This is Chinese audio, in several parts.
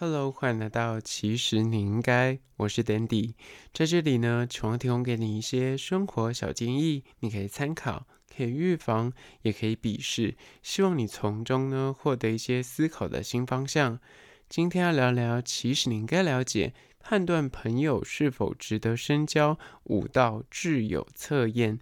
Hello，欢迎来到其实你应该，我是 Dandy，在这里呢，希望提供给你一些生活小建议，你可以参考，可以预防，也可以鄙视，希望你从中呢获得一些思考的新方向。今天要聊聊，其实你应该了解，判断朋友是否值得深交五道挚友测验。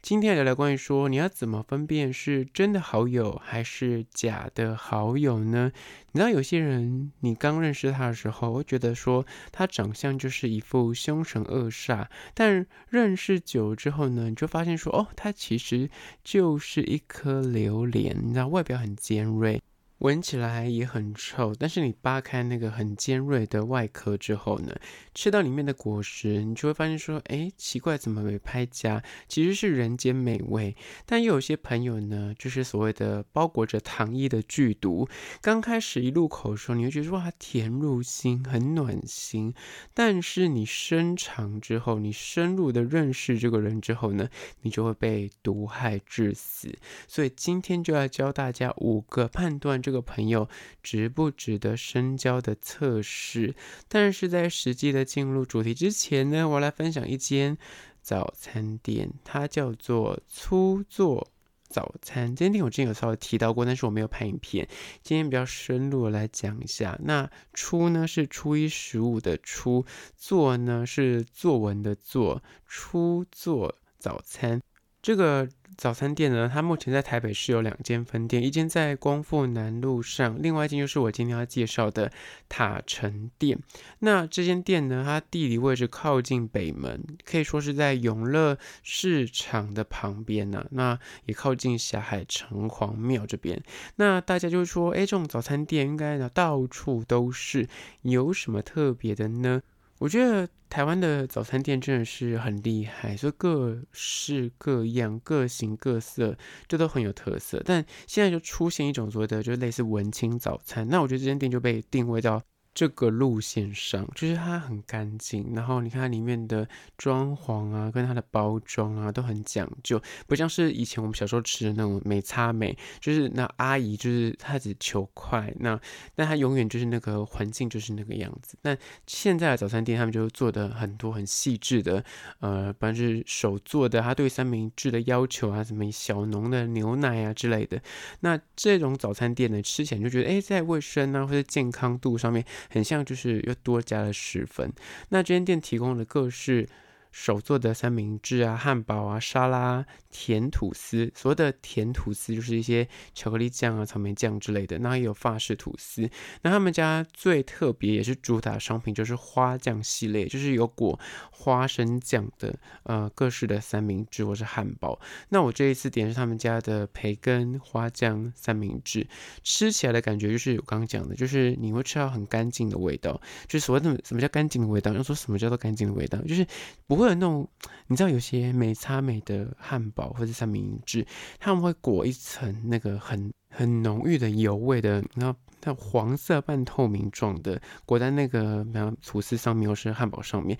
今天聊聊关于说，你要怎么分辨是真的好友还是假的好友呢？你知道有些人，你刚认识他的时候，会觉得说他长相就是一副凶神恶煞，但认识久之后呢，你就发现说，哦，他其实就是一颗榴莲，你知道外表很尖锐。闻起来也很臭，但是你扒开那个很尖锐的外壳之后呢，吃到里面的果实，你就会发现说，哎，奇怪，怎么没拍夹？其实是人间美味。但又有些朋友呢，就是所谓的包裹着糖衣的剧毒。刚开始一入口的时候，你会觉得说它甜入心，很暖心。但是你深尝之后，你深入的认识这个人之后呢，你就会被毒害致死。所以今天就要教大家五个判断。这个朋友值不值得深交的测试，但是在实际的进入主题之前呢，我来分享一间早餐店，它叫做初作早餐。这间店我之前有稍微提到过，但是我没有拍影片。今天比较深入的来讲一下，那初呢是初一十五的初，作呢是作文的作，初作早餐。这个早餐店呢，它目前在台北市有两间分店，一间在光复南路上，另外一间就是我今天要介绍的塔城店。那这间店呢，它地理位置靠近北门，可以说是在永乐市场的旁边呢、那也靠近霞海城隍庙这边。那大家就说，哎，这种早餐店应该呢到处都是，有什么特别的呢？我觉得台湾的早餐店真的是很厉害，所以各式各样、各形各色，这都很有特色。但现在就出现一种所谓的，就类似文青早餐。那我觉得这间店就被定位到。这个路线上，就是它很干净，然后你看它里面的装潢啊，跟它的包装啊都很讲究，不像是以前我们小时候吃的那种美差美，就是那阿姨就是她只求快，那但她永远就是那个环境就是那个样子。但现在的早餐店他们就做的很多很细致的，呃，不管是手做的，他对三明治的要求啊，什么小农的牛奶啊之类的，那这种早餐店呢，吃起来就觉得哎，在卫生啊或者健康度上面。很像，就是又多加了十分。那这间店提供的各式。手做的三明治啊、汉堡啊、沙拉、甜吐司，所谓的甜吐司就是一些巧克力酱啊、草莓酱之类的。那也有法式吐司。那他们家最特别也是主打商品就是花酱系列，就是有裹花生酱的呃各式的三明治或是汉堡。那我这一次点是他们家的培根花酱三明治，吃起来的感觉就是我刚刚讲的，就是你会吃到很干净的味道。就是所谓的什么叫干净的味道？要说什么叫做干净的味道？就是不不会。那种你知道，有些美差美的汉堡或者三明治，他们会裹一层那个很很浓郁的油味的，然后那黄色半透明状的裹在那个比如吐司上面或是汉堡上面。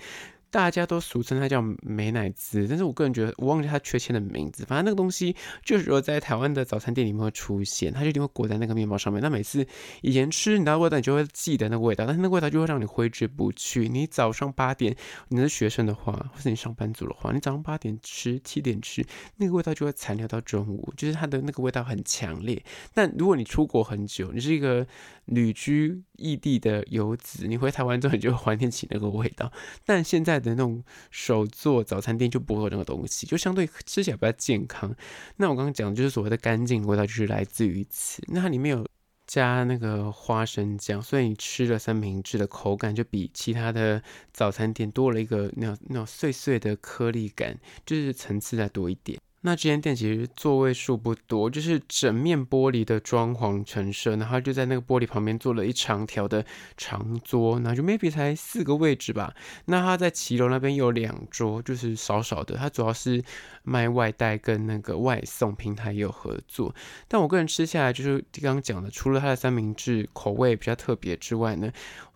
大家都俗称它叫美乃滋，但是我个人觉得我忘记它确切的名字。反正那个东西就是说在台湾的早餐店里面会出现，它就一定会裹在那个面包上面。那每次以前吃你的味道，你就会记得那个味道，但是那个味道就会让你挥之不去。你早上八点你是学生的话，或是你上班族的话，你早上八点吃，七点吃，那个味道就会残留到中午，就是它的那个味道很强烈。但如果你出国很久，你是一个旅居异地的游子，你回台湾之后你就会怀念起那个味道。但现在。的那种手做早餐店就不会有那个东西，就相对吃起来比较健康。那我刚刚讲的就是所谓的干净味道，就是来自于此。那它里面有加那个花生酱，所以你吃了三明治的口感就比其他的早餐店多了一个那种那种碎碎的颗粒感，就是层次再多一点。那这间店其实座位数不多，就是整面玻璃的装潢陈设，然后就在那个玻璃旁边做了一长条的长桌，那就 maybe 才四个位置吧。那他在骑楼那边有两桌，就是少少的。他主要是卖外带跟那个外送平台也有合作。但我个人吃下来就是刚刚讲的，除了它的三明治口味比较特别之外呢，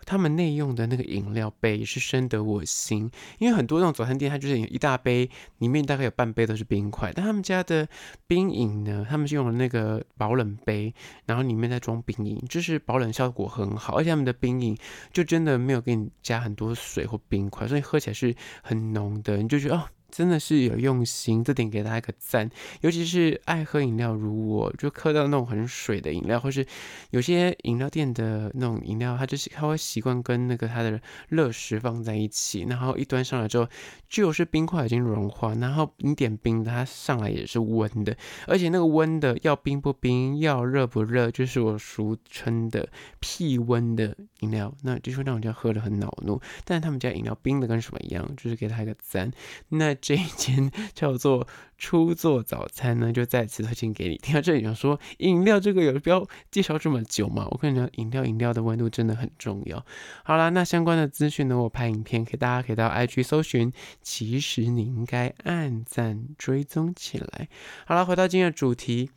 他们内用的那个饮料杯是深得我心，因为很多那种早餐店，它就是一大杯，里面大概有半杯都是冰块，但他们家的冰饮呢，他们是用了那个保冷杯，然后里面再装冰饮，就是保冷效果很好，而且他们的冰饮就真的没有给你加很多水或冰块，所以喝起来是很浓的，你就觉得哦。真的是有用心，这点给大家一个赞。尤其是爱喝饮料如我，就喝到那种很水的饮料，或是有些饮料店的那种饮料，它就是它会习惯跟那个它的热食放在一起，然后一端上来之后，就是冰块已经融化，然后你点冰的，它上来也是温的，而且那个温的要冰不冰，要热不热，就是我俗称的屁温的饮料，那就是让人家喝的很恼怒。但他们家饮料冰的跟什么一样，就是给他一个赞。那。这一间 叫做初作早餐呢，就再次推荐给你。听到这里想说，饮料这个有必要介绍这么久吗？我跟你讲，饮料饮料的温度真的很重要。好啦，那相关的资讯呢，我拍影片给大家，可以到 IG 搜寻。其实你应该按赞追踪起来。好了，回到今天的主题，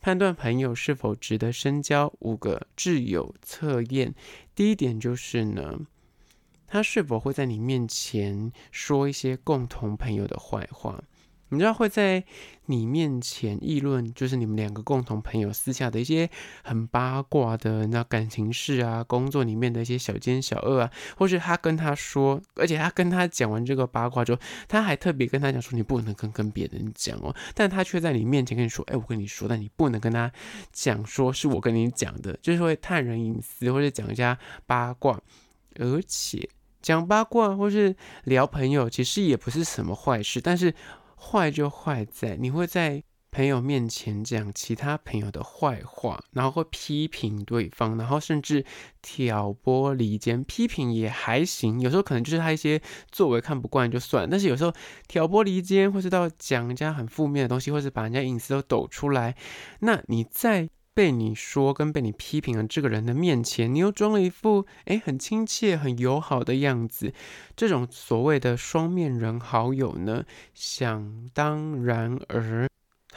判断朋友是否值得深交，五个挚友测验。第一点就是呢。他是否会在你面前说一些共同朋友的坏话？你知道会在你面前议论，就是你们两个共同朋友私下的一些很八卦的那感情事啊，工作里面的一些小奸小恶啊，或是他跟他说，而且他跟他讲完这个八卦之后，他还特别跟他讲说，你不能跟跟别人讲哦，但他却在你面前跟你说，哎，我跟你说，但你不能跟他讲，说是我跟你讲的，就是会探人隐私或者讲一下八卦，而且。讲八卦或是聊朋友，其实也不是什么坏事。但是坏就坏在你会在朋友面前讲其他朋友的坏话，然后会批评对方，然后甚至挑拨离间。批评也还行，有时候可能就是他一些作为看不惯就算。但是有时候挑拨离间，或是到讲人家很负面的东西，或是把人家隐私都抖出来，那你在。被你说跟被你批评的这个人的面前，你又装了一副诶很亲切、很友好的样子，这种所谓的双面人好友呢，想当然而。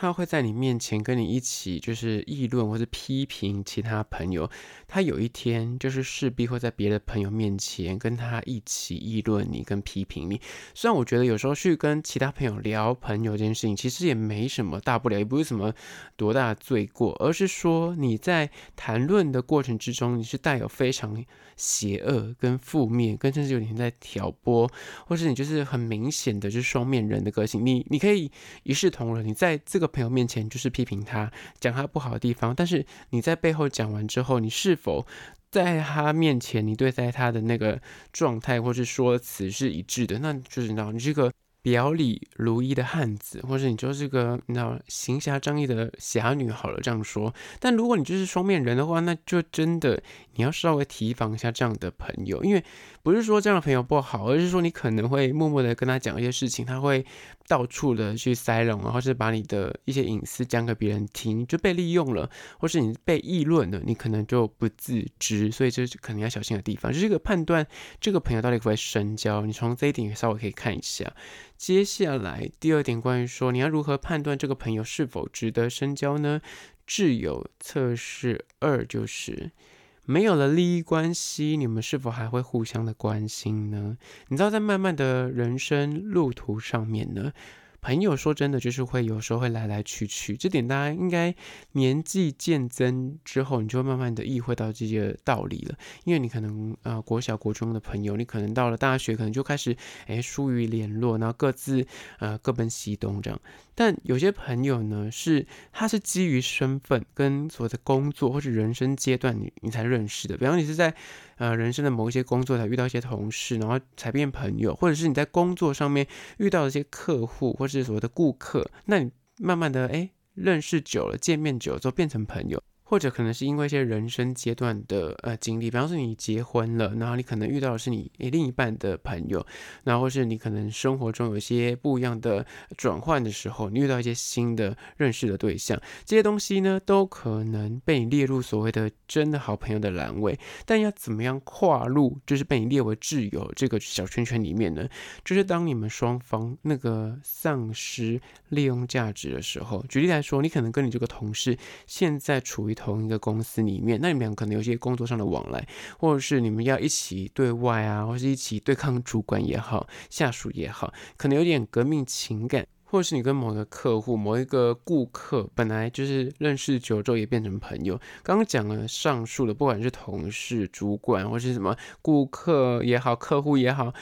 他会在你面前跟你一起，就是议论或是批评其他朋友。他有一天就是势必会在别的朋友面前跟他一起议论你跟批评你。虽然我觉得有时候去跟其他朋友聊朋友这件事情，其实也没什么大不了，也不是什么多大的罪过，而是说你在谈论的过程之中，你是带有非常邪恶跟负面，跟甚至有点在挑拨，或是你就是很明显的就是双面人的个性。你你可以一视同仁，你在这个。朋友面前就是批评他，讲他不好的地方，但是你在背后讲完之后，你是否在他面前，你对待他的那个状态或是说辞是一致的？那就是你知道，你这个。表里如一的汉子，或者你就是个你知道行侠仗义的侠女好了，这样说。但如果你就是双面人的话，那就真的你要稍微提防一下这样的朋友，因为不是说这样的朋友不好，而是说你可能会默默的跟他讲一些事情，他会到处的去塞隆，然后是把你的一些隐私讲给别人听，就被利用了，或是你被议论了，你可能就不自知，所以这是可能要小心的地方。就是一个判断这个朋友到底可不可以深交，你从这一点稍微可以看一下。接下来第二点，关于说你要如何判断这个朋友是否值得深交呢？挚友测试二就是没有了利益关系，你们是否还会互相的关心呢？你知道，在慢慢的人生路途上面呢，朋友说真的，就是会有时候会来来去去，这点大家应该年纪渐增之后，你就慢慢的意会到这些道理了。因为你可能呃国小国中的朋友，你可能到了大学，可能就开始诶疏于联络，然后各自呃各奔西东这样。但有些朋友呢，是他是基于身份跟所谓的工作或者人生阶段你你才认识的。比方你是在呃人生的某一些工作才遇到一些同事，然后才变朋友，或者是你在工作上面遇到一些客户或是所谓的顾客，那你慢慢的哎认识久了，见面久了之后变成朋友。或者可能是因为一些人生阶段的呃经历，比方说你结婚了，然后你可能遇到的是你另一半的朋友，然后或是你可能生活中有一些不一样的转换的时候，你遇到一些新的认识的对象，这些东西呢都可能被你列入所谓的真的好朋友的栏位。但要怎么样跨入，就是被你列为挚友这个小圈圈里面呢？就是当你们双方那个丧失利用价值的时候，举例来说，你可能跟你这个同事现在处于。同一个公司里面，那你们俩可能有些工作上的往来，或者是你们要一起对外啊，或是一起对抗主管也好，下属也好，可能有点革命情感。或者是你跟某个客户、某一个顾客本来就是认识久之后也变成朋友。刚刚讲了上述的，不管是同事、主管，或是什么顾客也好、客户也好。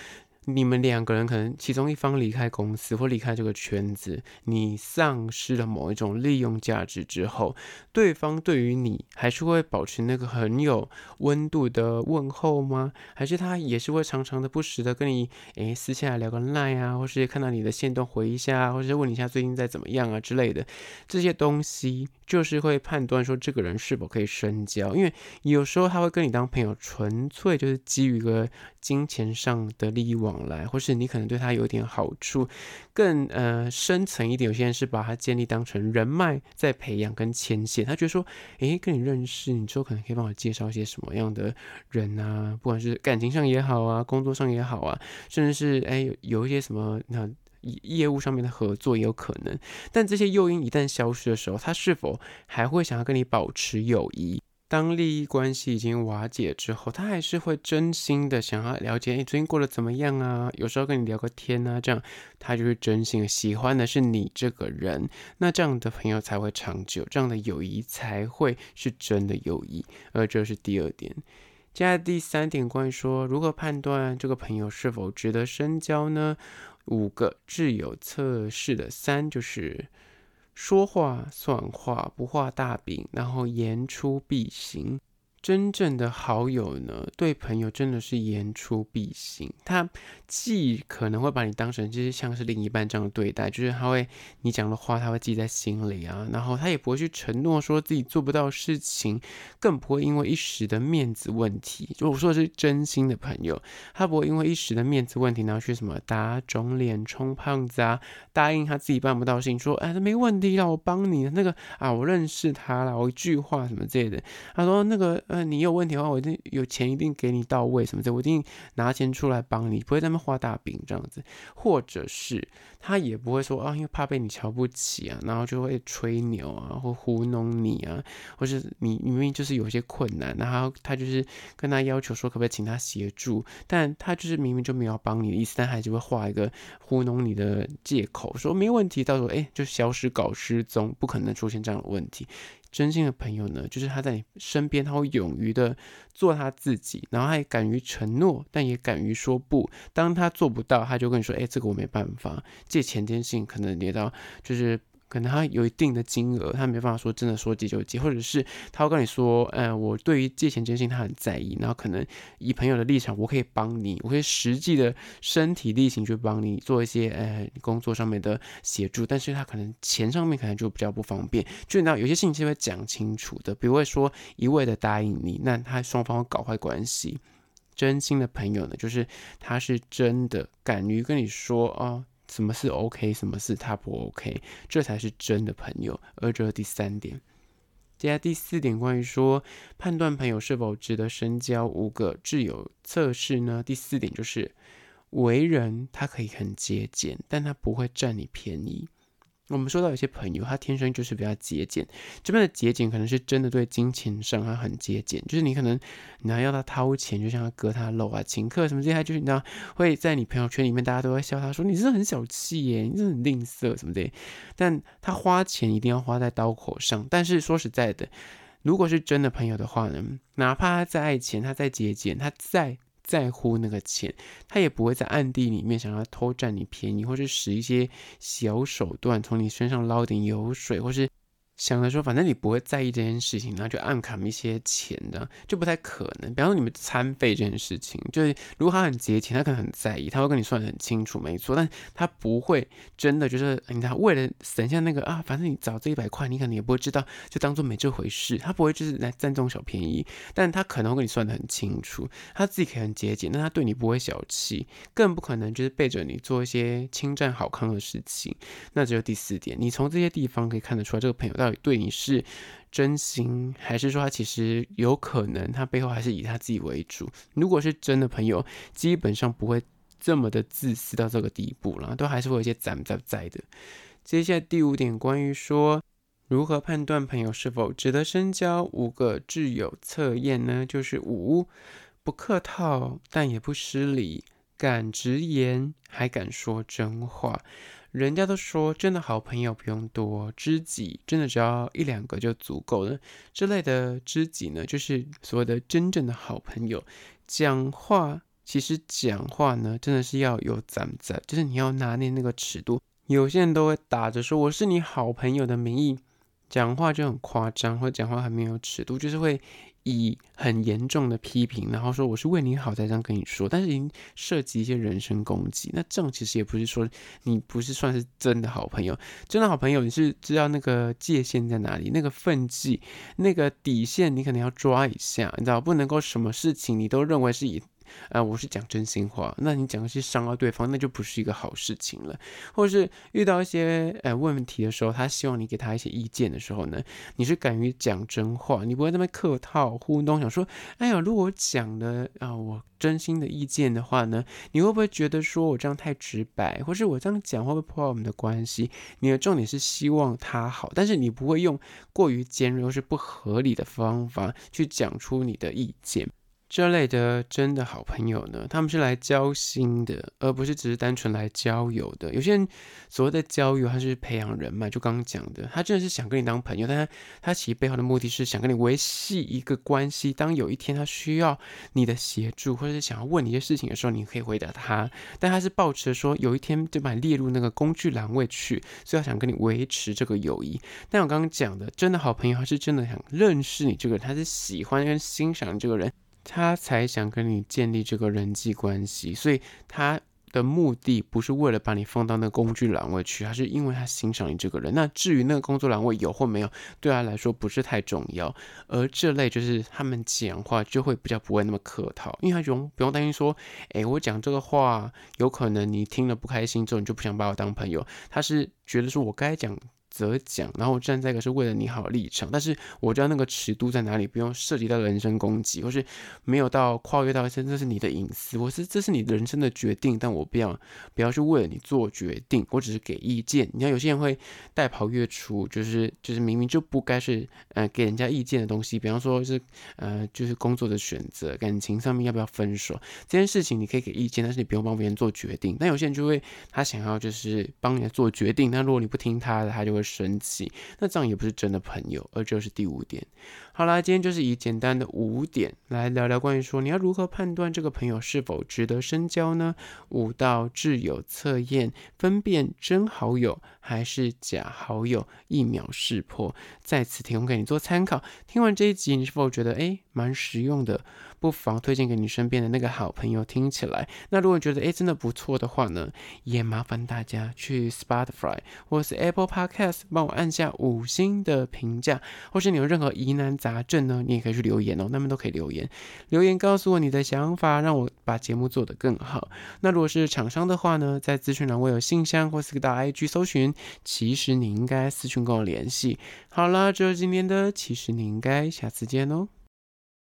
你们两个人可能其中一方离开公司或离开这个圈子，你丧失了某一种利用价值之后，对方对于你还是会保持那个很有温度的问候吗？还是他也是会常常的不时的跟你诶私下聊个赖啊，或是看到你的线动回一下，或者是问你一下最近在怎么样啊之类的这些东西，就是会判断说这个人是否可以深交。因为有时候他会跟你当朋友，纯粹就是基于一个金钱上的利益来，或是你可能对他有点好处，更呃深层一点，有些人是把他建立当成人脉在培养跟牵线。他觉得说，诶，跟你认识，你之后可能可以帮我介绍一些什么样的人啊，不管是感情上也好啊，工作上也好啊，甚至是诶有有一些什么那业务上面的合作也有可能。但这些诱因一旦消失的时候，他是否还会想要跟你保持友谊？当利益关系已经瓦解之后，他还是会真心的想要了解，你最近过得怎么样啊？有时候跟你聊个天啊，这样他就是真心喜欢的是你这个人，那这样的朋友才会长久，这样的友谊才会是真的友谊。而这是第二点。接下来第三点，关于说如何判断这个朋友是否值得深交呢？五个挚友测试的三就是。说话算话，不画大饼，然后言出必行。真正的好友呢，对朋友真的是言出必行。他既可能会把你当成就是像是另一半这样对待，就是他会你讲的话他会记在心里啊，然后他也不会去承诺说自己做不到事情，更不会因为一时的面子问题。就我说的是真心的朋友，他不会因为一时的面子问题，然后去什么打肿脸充胖子啊，答应他自己办不到事情，说哎，没问题啦，我帮你那个啊，我认识他了，我一句话什么之类的。他说那个。呃，你有问题的话，我一定有钱，一定给你到位什么的，我一定拿钱出来帮你，不会在那画大饼这样子，或者是他也不会说啊，因为怕被你瞧不起啊，然后就会吹牛啊，或糊弄你啊，或是你明明就是有些困难，然后他就是跟他要求说可不可以请他协助，但他就是明明就没有帮你的意思，但还是会画一个糊弄你的借口，说没问题，到时候哎就消失搞失踪，不可能出现这样的问题。真心的朋友呢，就是他在你身边，他会勇于的做他自己，然后他也敢于承诺，但也敢于说不。当他做不到，他就跟你说：“哎，这个我没办法。”借钱天性可能连到就是。可能他有一定的金额，他没办法说真的说借就借，或者是他会跟你说，呃，我对于借钱这件事情他很在意，然后可能以朋友的立场，我可以帮你，我可以实际的身体力行去帮你做一些呃工作上面的协助，但是他可能钱上面可能就比较不方便，就你知道有些事情是会讲清楚的，比如会说一味的答应你，那他双方会搞坏关系。真心的朋友呢，就是他是真的敢于跟你说啊。什么是 OK，什么是他不 OK，这才是真的朋友。而这是第三点，接下来第四点，关于说判断朋友是否值得深交，五个挚友测试呢？第四点就是为人他可以很节俭，但他不会占你便宜。我们说到有些朋友，他天生就是比较节俭。这边的节俭可能是真的对金钱上他很节俭，就是你可能你还要他掏钱，就像他割他肉啊，请客什么这些，就是你知道会在你朋友圈里面，大家都会笑他说你是很小气耶，你是很吝啬什么的。但他花钱一定要花在刀口上。但是说实在的，如果是真的朋友的话呢，哪怕他再爱钱，他再节俭，他再。在乎那个钱，他也不会在暗地里面想要偷占你便宜，或是使一些小手段从你身上捞点油水，或是。想着说，反正你不会在意这件事情，然后就暗砍一些钱的，就不太可能。比方说你们餐费这件事情，就是如果他很节俭，他可能很在意，他会跟你算得很清楚，没错。但他不会真的就是，你知道，为了省下那个啊，反正你找这一百块，你可能也不会知道，就当做没这回事。他不会就是来占这种小便宜，但他可能会跟你算得很清楚，他自己可以很节俭，但他对你不会小气，更不可能就是背着你做一些侵占好康的事情。那只有第四点，你从这些地方可以看得出来，这个朋友到对你是真心，还是说他其实有可能他背后还是以他自己为主？如果是真的朋友，基本上不会这么的自私到这个地步了，都还是会有一些咱在在的。接下来第五点，关于说如何判断朋友是否值得深交？五个挚友测验呢？就是五，不客套，但也不失礼，敢直言，还敢说真话。人家都说，真的好朋友不用多，知己真的只要一两个就足够了。这类的知己呢，就是所谓的真正的好朋友。讲话其实讲话呢，真的是要有咱在，就是你要拿捏那个尺度。有些人都会打着说我是你好朋友的名义，讲话就很夸张，或者讲话很没有尺度，就是会。以很严重的批评，然后说我是为你好才这样跟你说，但是已经涉及一些人身攻击，那这样其实也不是说你不是算是真的好朋友，真的好朋友你是知道那个界限在哪里，那个分际，那个底线你可能要抓一下，你知道不能够什么事情你都认为是以。啊、我是讲真心话，那你讲的是伤到对方，那就不是一个好事情了。或者是遇到一些呃问题的时候，他希望你给他一些意见的时候呢，你是敢于讲真话，你不会那么客套糊弄，想说，哎呀，如果讲的啊、我真心的意见的话呢，你会不会觉得说我这样太直白，或是我这样讲会不会破坏我们的关系？你的重点是希望他好，但是你不会用过于尖锐或是不合理的方法去讲出你的意见。这类的真的好朋友呢，他们是来交心的，而不是只是单纯来交友的。有些人所谓的交友，他是培养人脉，就刚刚讲的，他真的是想跟你当朋友，但他他其实背后的目的是想跟你维系一个关系。当有一天他需要你的协助，或者是想要问你一些事情的时候，你可以回答他。但他是抱持说，有一天就把你列入那个工具栏位去，所以他想跟你维持这个友谊。但我刚刚讲的，真的好朋友，他是真的想认识你这个人，他是喜欢跟欣赏你这个人。他才想跟你建立这个人际关系，所以他的目的不是为了把你放到那个工具栏位去，而是因为他欣赏你这个人。那至于那个工作栏位有或没有，对他来说不是太重要。而这类就是他们讲话就会比较不会那么客套，因为他不不用担心说，哎，我讲这个话有可能你听了不开心之后你就不想把我当朋友。他是觉得说我该讲。则讲，然后站在一个是为了你好立场，但是我知道那个尺度在哪里，不用涉及到人身攻击，或是没有到跨越到一些这是你的隐私，我是这是你人生的决定，但我不要不要去为了你做决定，我只是给意见。你看有些人会带跑月出，就是就是明明就不该是呃给人家意见的东西，比方说是呃就是工作的选择、感情上面要不要分手这件事情，你可以给意见，但是你不用帮别人做决定。但有些人就会他想要就是帮你做决定，那如果你不听他的，他就会。生气，那这样也不是真的朋友。而这是第五点。好啦，今天就是以简单的五点来聊聊关于说你要如何判断这个朋友是否值得深交呢？五道挚友测验，分辨真好友还是假好友，一秒识破。在此提供给你做参考。听完这一集，你是否觉得诶蛮实用的？不妨推荐给你身边的那个好朋友听起来。那如果觉得诶真的不错的话呢，也麻烦大家去 Spotify 或是 Apple Podcast 帮我按下五星的评价，或是你有任何疑难杂症呢，你也可以去留言哦，那么都可以留言，留言告诉我你的想法，让我把节目做得更好。那如果是厂商的话呢，在资讯栏我有信箱或四个大 IG 搜寻，其实你应该私讯跟我联系。好啦，这是今天的，其实你应该下次见哦。